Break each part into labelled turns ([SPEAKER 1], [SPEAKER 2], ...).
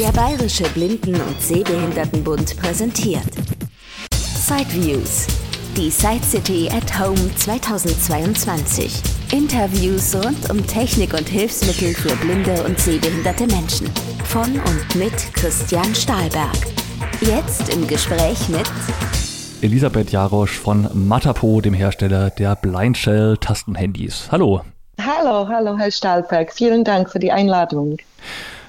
[SPEAKER 1] Der Bayerische Blinden- und Sehbehindertenbund präsentiert Sideviews, die Side City at Home 2022. Interviews rund um Technik und Hilfsmittel für blinde und sehbehinderte Menschen. Von und mit Christian Stahlberg. Jetzt im Gespräch mit
[SPEAKER 2] Elisabeth Jarosch von Matapo, dem Hersteller der Blindshell Tastenhandys. Hallo.
[SPEAKER 3] Hallo, hallo, Herr Stahlberg. Vielen Dank für die Einladung.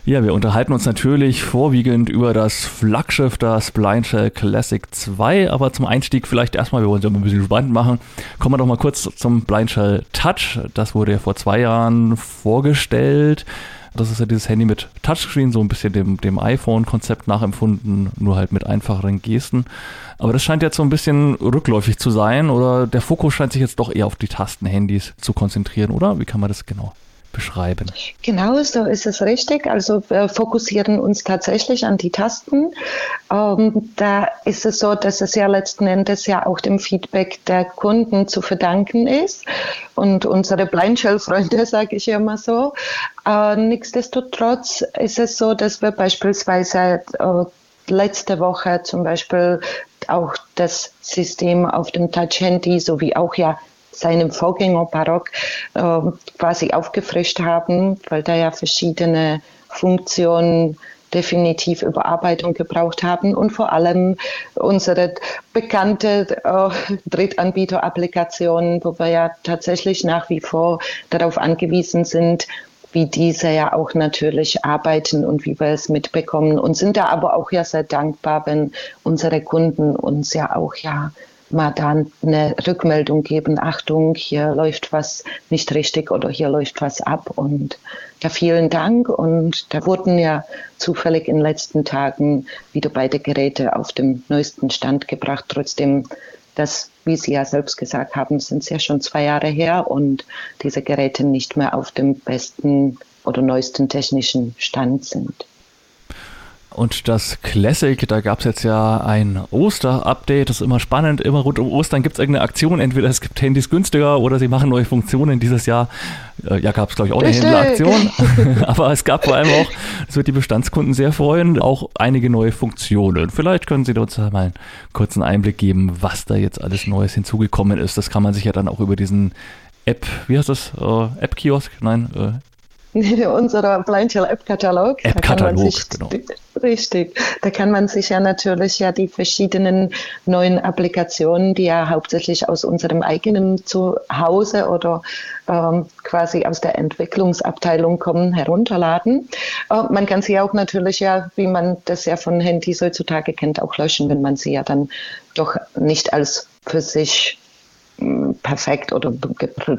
[SPEAKER 2] Ja, wir unterhalten uns natürlich vorwiegend über das Flaggschiff, das Blindshell Classic 2, aber zum Einstieg vielleicht erstmal, wir wollen es ja ein bisschen spannend machen, kommen wir doch mal kurz zum Blindshell Touch. Das wurde ja vor zwei Jahren vorgestellt. Das ist ja dieses Handy mit Touchscreen, so ein bisschen dem, dem iPhone-Konzept nachempfunden, nur halt mit einfacheren Gesten. Aber das scheint jetzt so ein bisschen rückläufig zu sein oder der Fokus scheint sich jetzt doch eher auf die Tastenhandys zu konzentrieren, oder? Wie kann man das genau beschreiben.
[SPEAKER 3] Genau, so ist es richtig. Also wir fokussieren uns tatsächlich an die Tasten. Ähm, da ist es so, dass es ja letzten Endes ja auch dem Feedback der Kunden zu verdanken ist und unsere Blindshell-Freunde, sage ich immer so. Äh, nichtsdestotrotz ist es so, dass wir beispielsweise äh, letzte Woche zum Beispiel auch das System auf dem Touch-Handy sowie auch ja seinem Vorgänger Barock äh, quasi aufgefrischt haben, weil da ja verschiedene Funktionen definitiv Überarbeitung gebraucht haben und vor allem unsere bekannte äh, Drittanbieter-Applikationen, wo wir ja tatsächlich nach wie vor darauf angewiesen sind, wie diese ja auch natürlich arbeiten und wie wir es mitbekommen und sind da aber auch ja sehr dankbar, wenn unsere Kunden uns ja auch ja mal dann eine Rückmeldung geben, Achtung, hier läuft was nicht richtig oder hier läuft was ab. Und ja, vielen Dank. Und da wurden ja zufällig in den letzten Tagen wieder beide Geräte auf dem neuesten Stand gebracht. Trotzdem, das, wie Sie ja selbst gesagt haben, sind es ja schon zwei Jahre her und diese Geräte nicht mehr auf dem besten oder neuesten technischen Stand sind.
[SPEAKER 2] Und das Classic, da gab es jetzt ja ein Oster-Update, das ist immer spannend. Immer rund um Ostern gibt es irgendeine Aktion. Entweder es gibt Handys günstiger oder sie machen neue Funktionen. Dieses Jahr äh, ja, gab es, glaube ich, auch eine Händleraktion. Aber es gab vor allem auch, das wird die Bestandskunden sehr freuen, auch einige neue Funktionen. Vielleicht können Sie uns da mal einen kurzen Einblick geben, was da jetzt alles Neues hinzugekommen ist. Das kann man sich ja dann auch über diesen App, wie heißt das? Äh, App-Kiosk? Nein, äh,
[SPEAKER 3] unserer Blindshell App-Katalog.
[SPEAKER 2] App-Katalog, genau.
[SPEAKER 3] Richtig. Da kann man sich ja natürlich ja die verschiedenen neuen Applikationen, die ja hauptsächlich aus unserem eigenen Zuhause oder ähm, quasi aus der Entwicklungsabteilung kommen, herunterladen. Äh, man kann sie auch natürlich ja, wie man das ja von Handys heutzutage kennt, auch löschen, wenn man sie ja dann doch nicht als für sich perfekt oder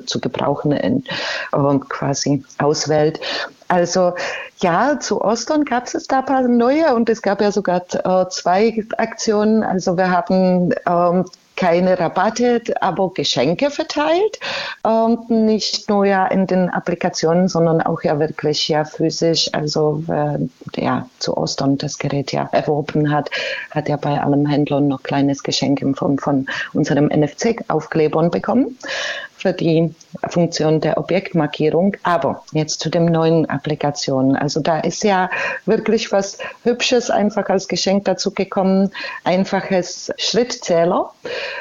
[SPEAKER 3] zu gebrauchen in, äh, quasi auswählt. Also ja, zu Ostern gab es da ein paar neue und es gab ja sogar äh, zwei Aktionen. Also wir haben ähm, keine Rabatte, aber Geschenke verteilt. Und nicht nur ja in den Applikationen, sondern auch ja wirklich ja physisch. Also wer ja zu Ostern das Gerät ja erworben hat, hat ja bei allem Händlern noch kleines Geschenk in Form von unserem NFC-Aufklebern bekommen für die Funktion der Objektmarkierung. Aber jetzt zu den neuen Applikationen. Also da ist ja wirklich was Hübsches einfach als Geschenk dazu gekommen. Einfaches Schrittzähler.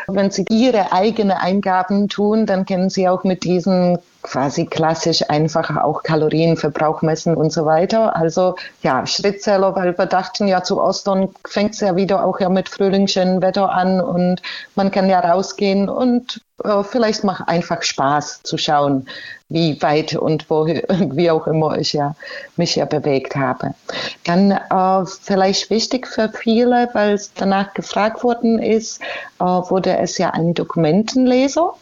[SPEAKER 3] Wenn Sie Ihre eigenen Eingaben tun, dann können Sie auch mit diesen quasi klassisch einfach auch Kalorienverbrauch messen und so weiter. Also ja, Schrittzähler, weil wir dachten ja zu Ostern fängt es ja wieder auch ja mit frühlingschönem Wetter an und man kann ja rausgehen und äh, vielleicht macht einfach Spaß zu schauen, wie weit und wo, wie auch immer ich ja mich ja bewegt habe. Dann äh, vielleicht wichtig für viele, weil es danach gefragt worden ist, äh, wurde es ja ein Dokumentenleser.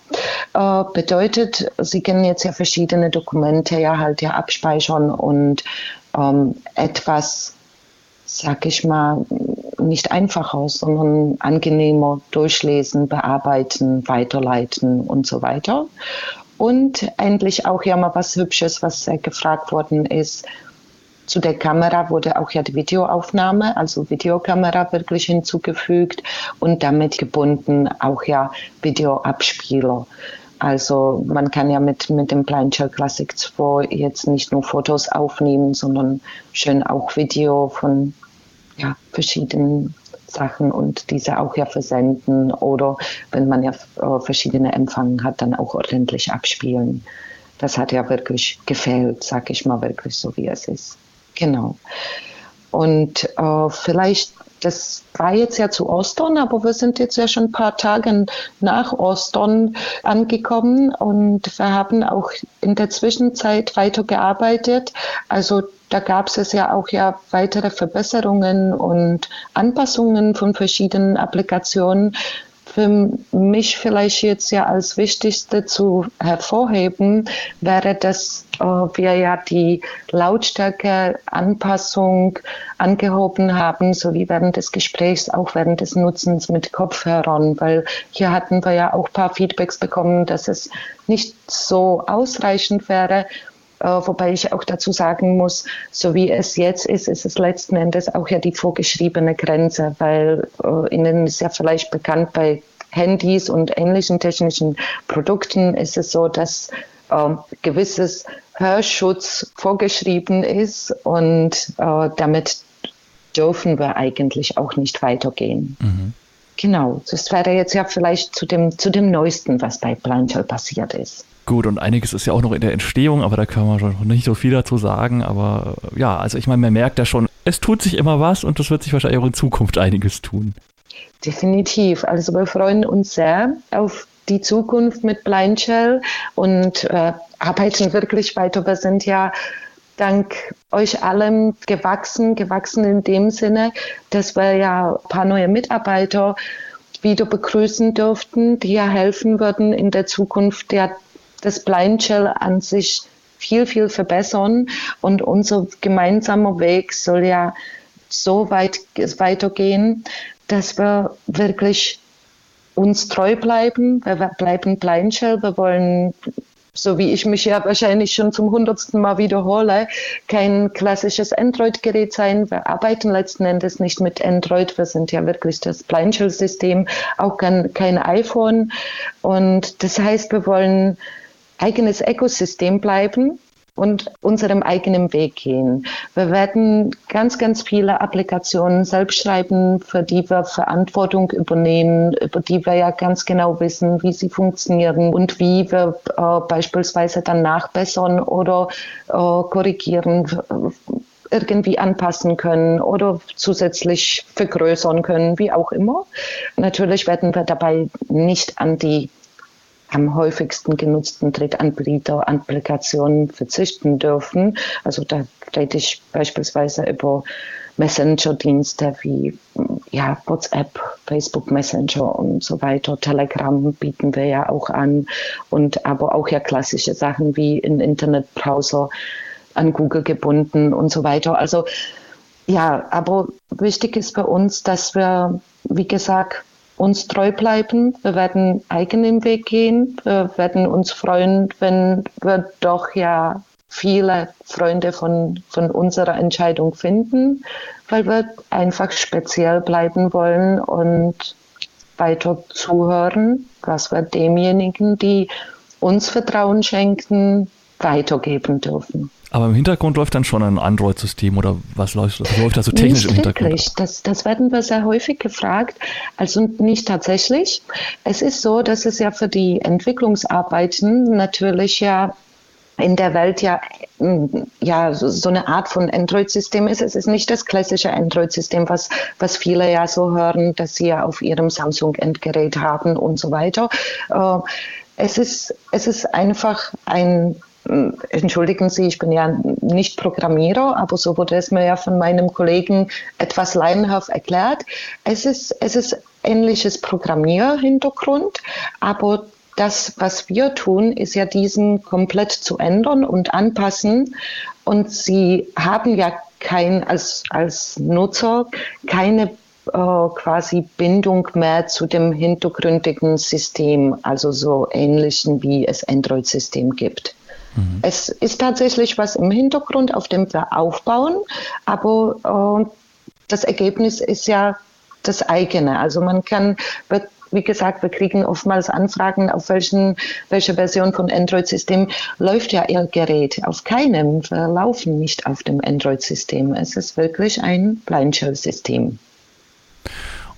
[SPEAKER 3] Äh, bedeutet, Sie können jetzt ja verschiedene Dokumente ja halt ja abspeichern und ähm, etwas sag ich mal, nicht einfacher, sondern angenehmer durchlesen, bearbeiten, weiterleiten und so weiter. Und endlich auch ja mal was Hübsches, was gefragt worden ist. Zu der Kamera wurde auch ja die Videoaufnahme, also Videokamera wirklich hinzugefügt und damit gebunden auch ja Videoabspieler. Also man kann ja mit, mit dem Plancher Classic 2 jetzt nicht nur Fotos aufnehmen, sondern schön auch Video von ja, verschiedenen Sachen und diese auch ja versenden oder wenn man ja äh, verschiedene Empfangen hat, dann auch ordentlich abspielen. Das hat ja wirklich gefehlt, sag ich mal wirklich so, wie es ist. Genau. Und äh, vielleicht das war jetzt ja zu Ostern, aber wir sind jetzt ja schon ein paar Tage nach Ostern angekommen und wir haben auch in der Zwischenzeit weitergearbeitet. Also da gab es ja auch ja weitere Verbesserungen und Anpassungen von verschiedenen Applikationen für mich vielleicht jetzt ja als wichtigste zu hervorheben wäre, dass äh, wir ja die Lautstärke-Anpassung angehoben haben, sowie während des Gesprächs, auch während des Nutzens mit Kopfhörern, weil hier hatten wir ja auch ein paar Feedbacks bekommen, dass es nicht so ausreichend wäre wobei ich auch dazu sagen muss, so wie es jetzt ist, ist es letzten Endes auch ja die vorgeschriebene Grenze, weil äh, Ihnen ist ja vielleicht bekannt bei Handys und ähnlichen technischen Produkten ist es so, dass äh, gewisses Hörschutz vorgeschrieben ist und äh, damit dürfen wir eigentlich auch nicht weitergehen. Mhm. Genau, das wäre jetzt ja vielleicht zu dem, zu dem Neuesten, was bei Planchel passiert ist.
[SPEAKER 2] Gut, und einiges ist ja auch noch in der Entstehung, aber da kann man schon nicht so viel dazu sagen. Aber äh, ja, also ich meine, man merkt ja schon, es tut sich immer was und es wird sich wahrscheinlich auch in Zukunft einiges tun.
[SPEAKER 3] Definitiv. Also wir freuen uns sehr auf die Zukunft mit Blind Shell und äh, arbeiten wirklich weiter. Wir sind ja dank euch allem gewachsen, gewachsen in dem Sinne, dass wir ja ein paar neue Mitarbeiter wieder begrüßen dürften, die ja helfen würden in der Zukunft ja das Blind Shell an sich viel, viel verbessern. Und unser gemeinsamer Weg soll ja so weit weitergehen, dass wir wirklich uns treu bleiben. Wir bleiben Blind Shell. Wir wollen so wie ich mich ja wahrscheinlich schon zum hundertsten Mal wiederhole, kein klassisches Android-Gerät sein. Wir arbeiten letzten Endes nicht mit Android. Wir sind ja wirklich das Blindshell-System, auch kein, kein iPhone. Und das heißt, wir wollen eigenes Ökosystem bleiben und unserem eigenen Weg gehen. Wir werden ganz, ganz viele Applikationen selbst schreiben, für die wir Verantwortung übernehmen, über die wir ja ganz genau wissen, wie sie funktionieren und wie wir äh, beispielsweise dann nachbessern oder äh, korrigieren irgendwie anpassen können oder zusätzlich vergrößern können, wie auch immer. Natürlich werden wir dabei nicht an die am häufigsten genutzten Drittanbieter-Applikationen verzichten dürfen. Also da rede ich beispielsweise über Messenger-Dienste wie ja, WhatsApp, Facebook Messenger und so weiter. Telegram bieten wir ja auch an und aber auch ja klassische Sachen wie in Internetbrowser an Google gebunden und so weiter. Also ja, aber wichtig ist bei uns, dass wir, wie gesagt, uns treu bleiben. Wir werden eigenen Weg gehen. Wir werden uns freuen, wenn wir doch ja viele Freunde von, von unserer Entscheidung finden, weil wir einfach speziell bleiben wollen und weiter zuhören, was wir demjenigen, die uns Vertrauen schenken, weitergeben dürfen.
[SPEAKER 2] Aber im Hintergrund läuft dann schon ein Android-System oder was läuft, was läuft da so technisch
[SPEAKER 3] nicht
[SPEAKER 2] im Hintergrund?
[SPEAKER 3] Wirklich. Das, das werden wir sehr häufig gefragt. Also nicht tatsächlich. Es ist so, dass es ja für die Entwicklungsarbeiten natürlich ja in der Welt ja, ja so eine Art von Android-System ist. Es ist nicht das klassische Android-System, was, was viele ja so hören, dass sie ja auf ihrem Samsung-Endgerät haben und so weiter. Äh, es ist, es ist einfach ein entschuldigen Sie, ich bin ja nicht Programmierer, aber so wurde es mir ja von meinem Kollegen etwas laienhaft erklärt. Es ist, es ist ähnliches Programmierhintergrund, aber das, was wir tun, ist ja diesen komplett zu ändern und anpassen. Und Sie haben ja kein, als, als Nutzer keine äh, quasi Bindung mehr zu dem hintergründigen System, also so ähnlichen wie es Android-System gibt. Mhm. Es ist tatsächlich was im Hintergrund, auf dem wir aufbauen, aber äh, das Ergebnis ist ja das eigene. Also man kann, wie gesagt, wir kriegen oftmals Anfragen, auf welchen, welcher Version von Android-System läuft ja Ihr Gerät. Auf keinem. Wir laufen nicht auf dem Android-System. Es ist wirklich ein Blind Shell-System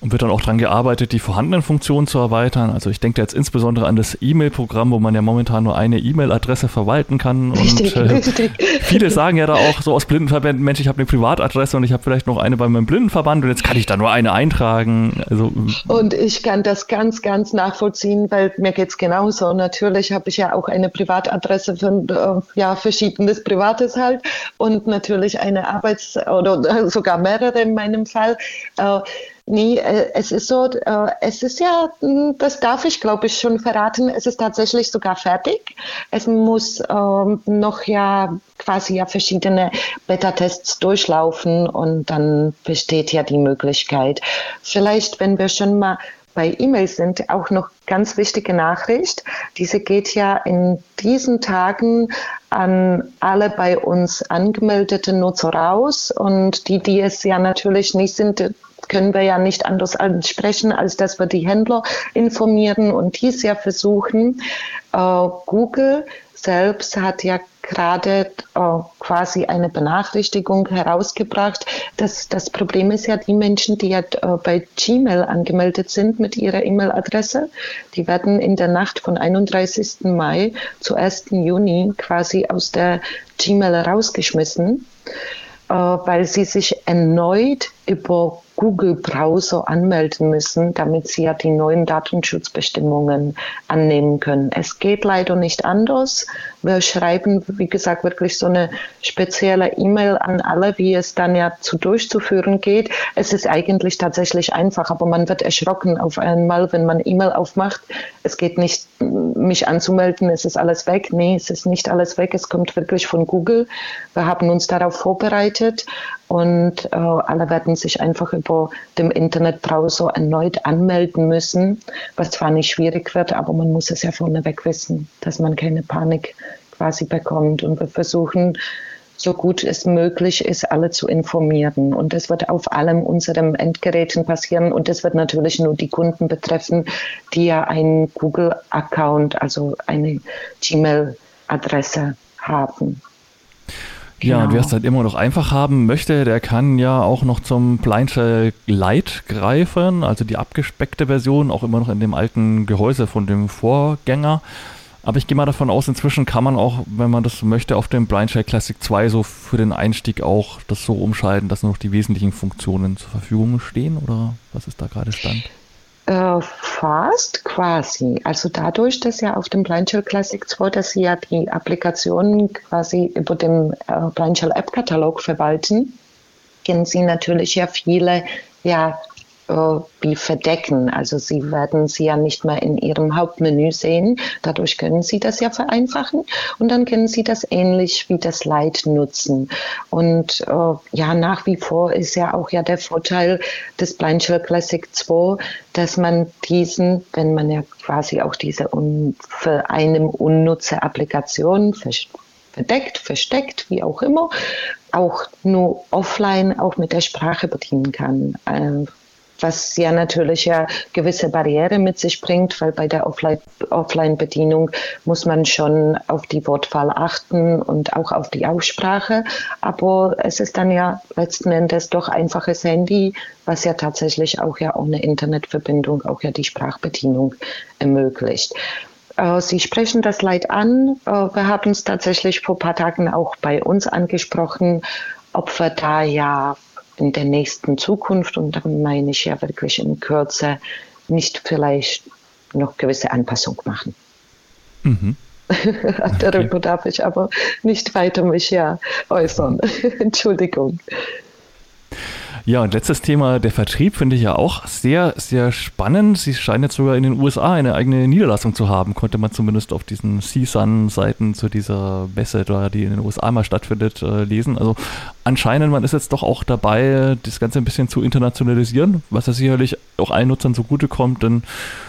[SPEAKER 2] und wird dann auch daran gearbeitet, die vorhandenen Funktionen zu erweitern. Also ich denke jetzt insbesondere an das E-Mail-Programm, wo man ja momentan nur eine E-Mail-Adresse verwalten kann. Richtig, und äh, richtig. viele sagen ja da auch so aus Blindenverbänden, Mensch, ich habe eine Privatadresse und ich habe vielleicht noch eine bei meinem Blindenverband und jetzt kann ich da nur eine eintragen. Also,
[SPEAKER 3] und ich kann das ganz, ganz nachvollziehen, weil mir geht es genauso. Natürlich habe ich ja auch eine Privatadresse für äh, ja, verschiedenes Privates halt und natürlich eine Arbeits- oder sogar mehrere in meinem Fall. Äh, Nee, äh, es ist so, äh, es ist ja, hm, das darf ich glaube ich schon verraten, es ist tatsächlich sogar fertig. Es muss ähm, noch ja quasi ja verschiedene Beta-Tests durchlaufen und dann besteht ja die Möglichkeit. Vielleicht, wenn wir schon mal bei E-Mails sind, auch noch ganz wichtige Nachricht. Diese geht ja in diesen Tagen an alle bei uns angemeldeten Nutzer raus und die, die es ja natürlich nicht sind, können wir ja nicht anders ansprechen, als dass wir die Händler informieren und dies ja versuchen. Äh, Google selbst hat ja gerade äh, quasi eine Benachrichtigung herausgebracht. dass das Problem ist ja, die Menschen, die ja äh, bei Gmail angemeldet sind mit ihrer E-Mail-Adresse, die werden in der Nacht von 31. Mai zu 1. Juni quasi aus der Gmail rausgeschmissen, äh, weil sie sich erneut über Google Browser anmelden müssen, damit sie ja die neuen Datenschutzbestimmungen annehmen können. Es geht leider nicht anders. Wir schreiben, wie gesagt, wirklich so eine spezielle E-Mail an alle, wie es dann ja zu durchzuführen geht. Es ist eigentlich tatsächlich einfach, aber man wird erschrocken auf einmal, wenn man E-Mail aufmacht. Es geht nicht, mich anzumelden, es ist alles weg. Nee, es ist nicht alles weg. Es kommt wirklich von Google. Wir haben uns darauf vorbereitet und äh, alle werden sich einfach über dem Internetbrowser erneut anmelden müssen, was zwar nicht schwierig wird, aber man muss es ja vorneweg wissen, dass man keine Panik quasi bekommt. Und wir versuchen, so gut es möglich ist, alle zu informieren. Und das wird auf allem unseren Endgeräten passieren. Und das wird natürlich nur die Kunden betreffen, die ja einen Google-Account, also eine Gmail-Adresse haben.
[SPEAKER 2] Ja, und wer es genau. halt immer noch einfach haben möchte, der kann ja auch noch zum Blindshell Lite greifen, also die abgespeckte Version, auch immer noch in dem alten Gehäuse von dem Vorgänger. Aber ich gehe mal davon aus, inzwischen kann man auch, wenn man das möchte, auf dem Blindshell Classic 2 so für den Einstieg auch das so umschalten, dass nur noch die wesentlichen Funktionen zur Verfügung stehen, oder was ist da gerade Stand?
[SPEAKER 3] Äh, fast quasi. Also dadurch, dass ja auf dem Blindshell Classic 2, dass Sie ja die Applikationen quasi über dem äh, Blindshell App Katalog verwalten, kennen Sie natürlich ja viele ja, wie verdecken. Also Sie werden sie ja nicht mehr in Ihrem Hauptmenü sehen. Dadurch können Sie das ja vereinfachen und dann können Sie das ähnlich wie das Light nutzen. Und äh, ja, nach wie vor ist ja auch ja der Vorteil des Blindshell Classic 2, dass man diesen, wenn man ja quasi auch diese un, für einem unnutze Applikation verdeckt, versteckt, wie auch immer, auch nur offline auch mit der Sprache bedienen kann. Äh, was ja natürlich ja gewisse Barriere mit sich bringt, weil bei der Offline-Bedienung muss man schon auf die Wortwahl achten und auch auf die Aussprache. Aber es ist dann ja letzten Endes doch einfaches Handy, was ja tatsächlich auch ja ohne Internetverbindung auch ja die Sprachbedienung ermöglicht. Äh, Sie sprechen das Leid an. Äh, wir haben es tatsächlich vor ein paar Tagen auch bei uns angesprochen, ob wir da ja in der nächsten Zukunft, und dann meine ich ja wirklich in Kürze, nicht vielleicht noch gewisse Anpassung machen. Mhm. Darüber darf ich aber nicht weiter mich ja äußern. Entschuldigung.
[SPEAKER 2] Ja, und letztes Thema, der Vertrieb finde ich ja auch sehr, sehr spannend. Sie scheinen jetzt sogar in den USA eine eigene Niederlassung zu haben, konnte man zumindest auf diesen CSUN-Seiten zu dieser Messe, die in den USA mal stattfindet, äh, lesen. Also anscheinend, man ist jetzt doch auch dabei, das Ganze ein bisschen zu internationalisieren, was ja sicherlich auch allen Nutzern zugutekommt, denn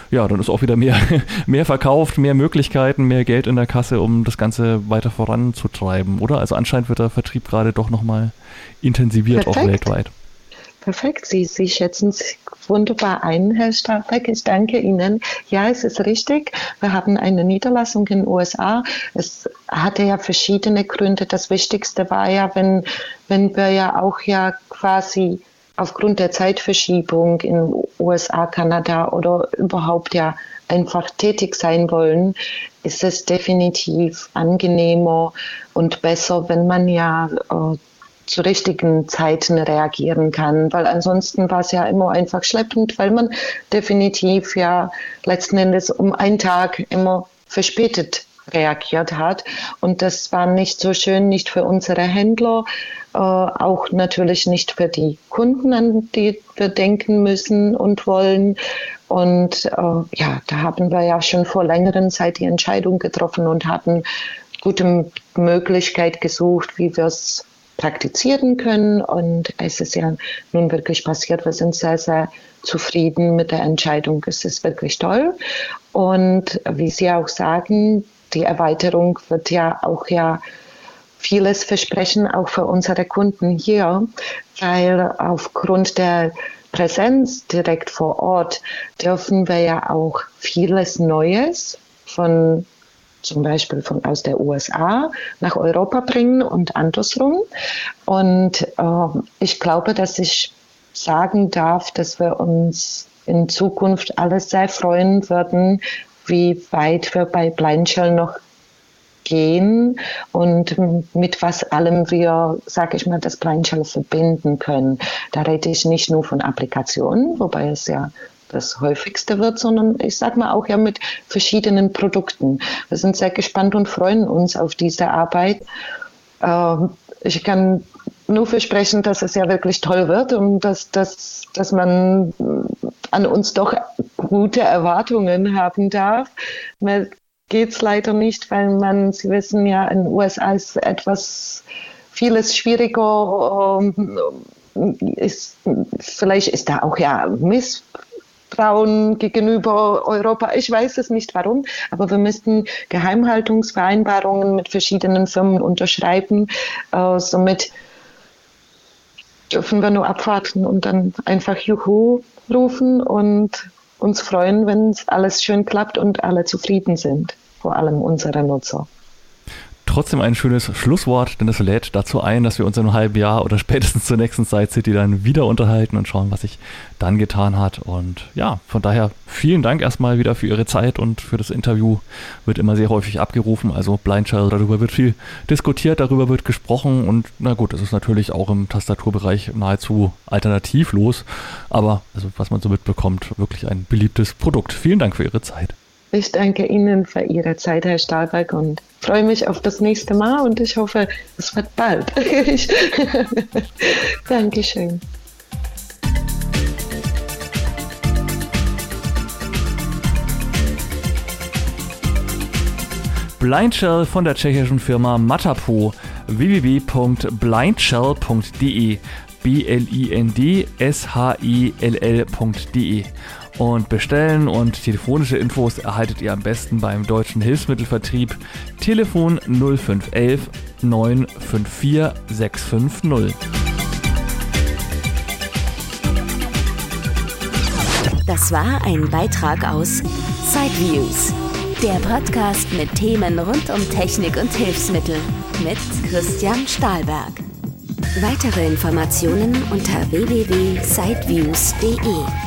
[SPEAKER 2] ja, dann ist auch wieder mehr, mehr verkauft, mehr Möglichkeiten, mehr Geld in der Kasse, um das Ganze weiter voranzutreiben, oder? Also anscheinend wird der Vertrieb gerade doch nochmal intensiviert, Perfekt. auch weltweit.
[SPEAKER 3] Perfekt, Sie, Sie schätzen es wunderbar ein, Herr Starbeck. Ich danke Ihnen. Ja, es ist richtig. Wir haben eine Niederlassung in den USA. Es hatte ja verschiedene Gründe. Das Wichtigste war ja, wenn, wenn wir ja auch ja quasi aufgrund der Zeitverschiebung in USA, Kanada oder überhaupt ja einfach tätig sein wollen, ist es definitiv angenehmer und besser, wenn man ja äh, zu richtigen Zeiten reagieren kann, weil ansonsten war es ja immer einfach schleppend, weil man definitiv ja letzten Endes um einen Tag immer verspätet reagiert hat. Und das war nicht so schön, nicht für unsere Händler, äh, auch natürlich nicht für die Kunden, an die wir denken müssen und wollen. Und äh, ja, da haben wir ja schon vor längeren Zeit die Entscheidung getroffen und hatten gute Möglichkeit gesucht, wie wir es praktizieren können. Und es ist ja nun wirklich passiert. Wir sind sehr, sehr zufrieden mit der Entscheidung. Es ist wirklich toll. Und wie Sie auch sagen, die Erweiterung wird ja auch ja vieles versprechen, auch für unsere Kunden hier, weil aufgrund der Präsenz direkt vor Ort dürfen wir ja auch vieles Neues von zum Beispiel von, aus der USA nach Europa bringen und andersrum. Und äh, ich glaube, dass ich sagen darf, dass wir uns in Zukunft alles sehr freuen würden, wie weit wir bei Blindshell noch gehen und mit was allem wir, sage ich mal, das Blindshell verbinden können. Da rede ich nicht nur von Applikationen, wobei es ja das häufigste wird, sondern ich sage mal auch ja mit verschiedenen Produkten. Wir sind sehr gespannt und freuen uns auf diese Arbeit. Ähm, ich kann nur versprechen, dass es ja wirklich toll wird und dass, dass, dass man an uns doch gute Erwartungen haben darf. Mir geht es leider nicht, weil man, Sie wissen ja, in den USA ist etwas vieles schwieriger. Ähm, ist, vielleicht ist da auch ja Miss Frauen gegenüber Europa. Ich weiß es nicht warum, aber wir müssten Geheimhaltungsvereinbarungen mit verschiedenen Firmen unterschreiben. Äh, somit dürfen wir nur abwarten und dann einfach Juhu rufen und uns freuen, wenn alles schön klappt und alle zufrieden sind, vor allem unsere Nutzer
[SPEAKER 2] trotzdem ein schönes Schlusswort, denn es lädt dazu ein, dass wir uns in einem halben Jahr oder spätestens zur nächsten Side City dann wieder unterhalten und schauen, was sich dann getan hat. Und ja, von daher vielen Dank erstmal wieder für Ihre Zeit und für das Interview. Wird immer sehr häufig abgerufen. Also Blind Child, darüber wird viel diskutiert, darüber wird gesprochen und na gut, es ist natürlich auch im Tastaturbereich nahezu alternativlos. Aber also, was man so mitbekommt, wirklich ein beliebtes Produkt. Vielen Dank für Ihre Zeit.
[SPEAKER 3] Ich danke Ihnen für Ihre Zeit, Herr Stahlberg, und freue mich auf das nächste Mal und ich hoffe, es wird bald. Dankeschön.
[SPEAKER 2] Blindshell von der tschechischen Firma Matapo www.blindshell.de b l i n d s h i l l.de und bestellen und telefonische Infos erhaltet ihr am besten beim Deutschen Hilfsmittelvertrieb Telefon 0511 954 650.
[SPEAKER 1] Das war ein Beitrag aus Sideviews, der Podcast mit Themen rund um Technik und Hilfsmittel mit Christian Stahlberg. Weitere Informationen unter www.sideviews.de.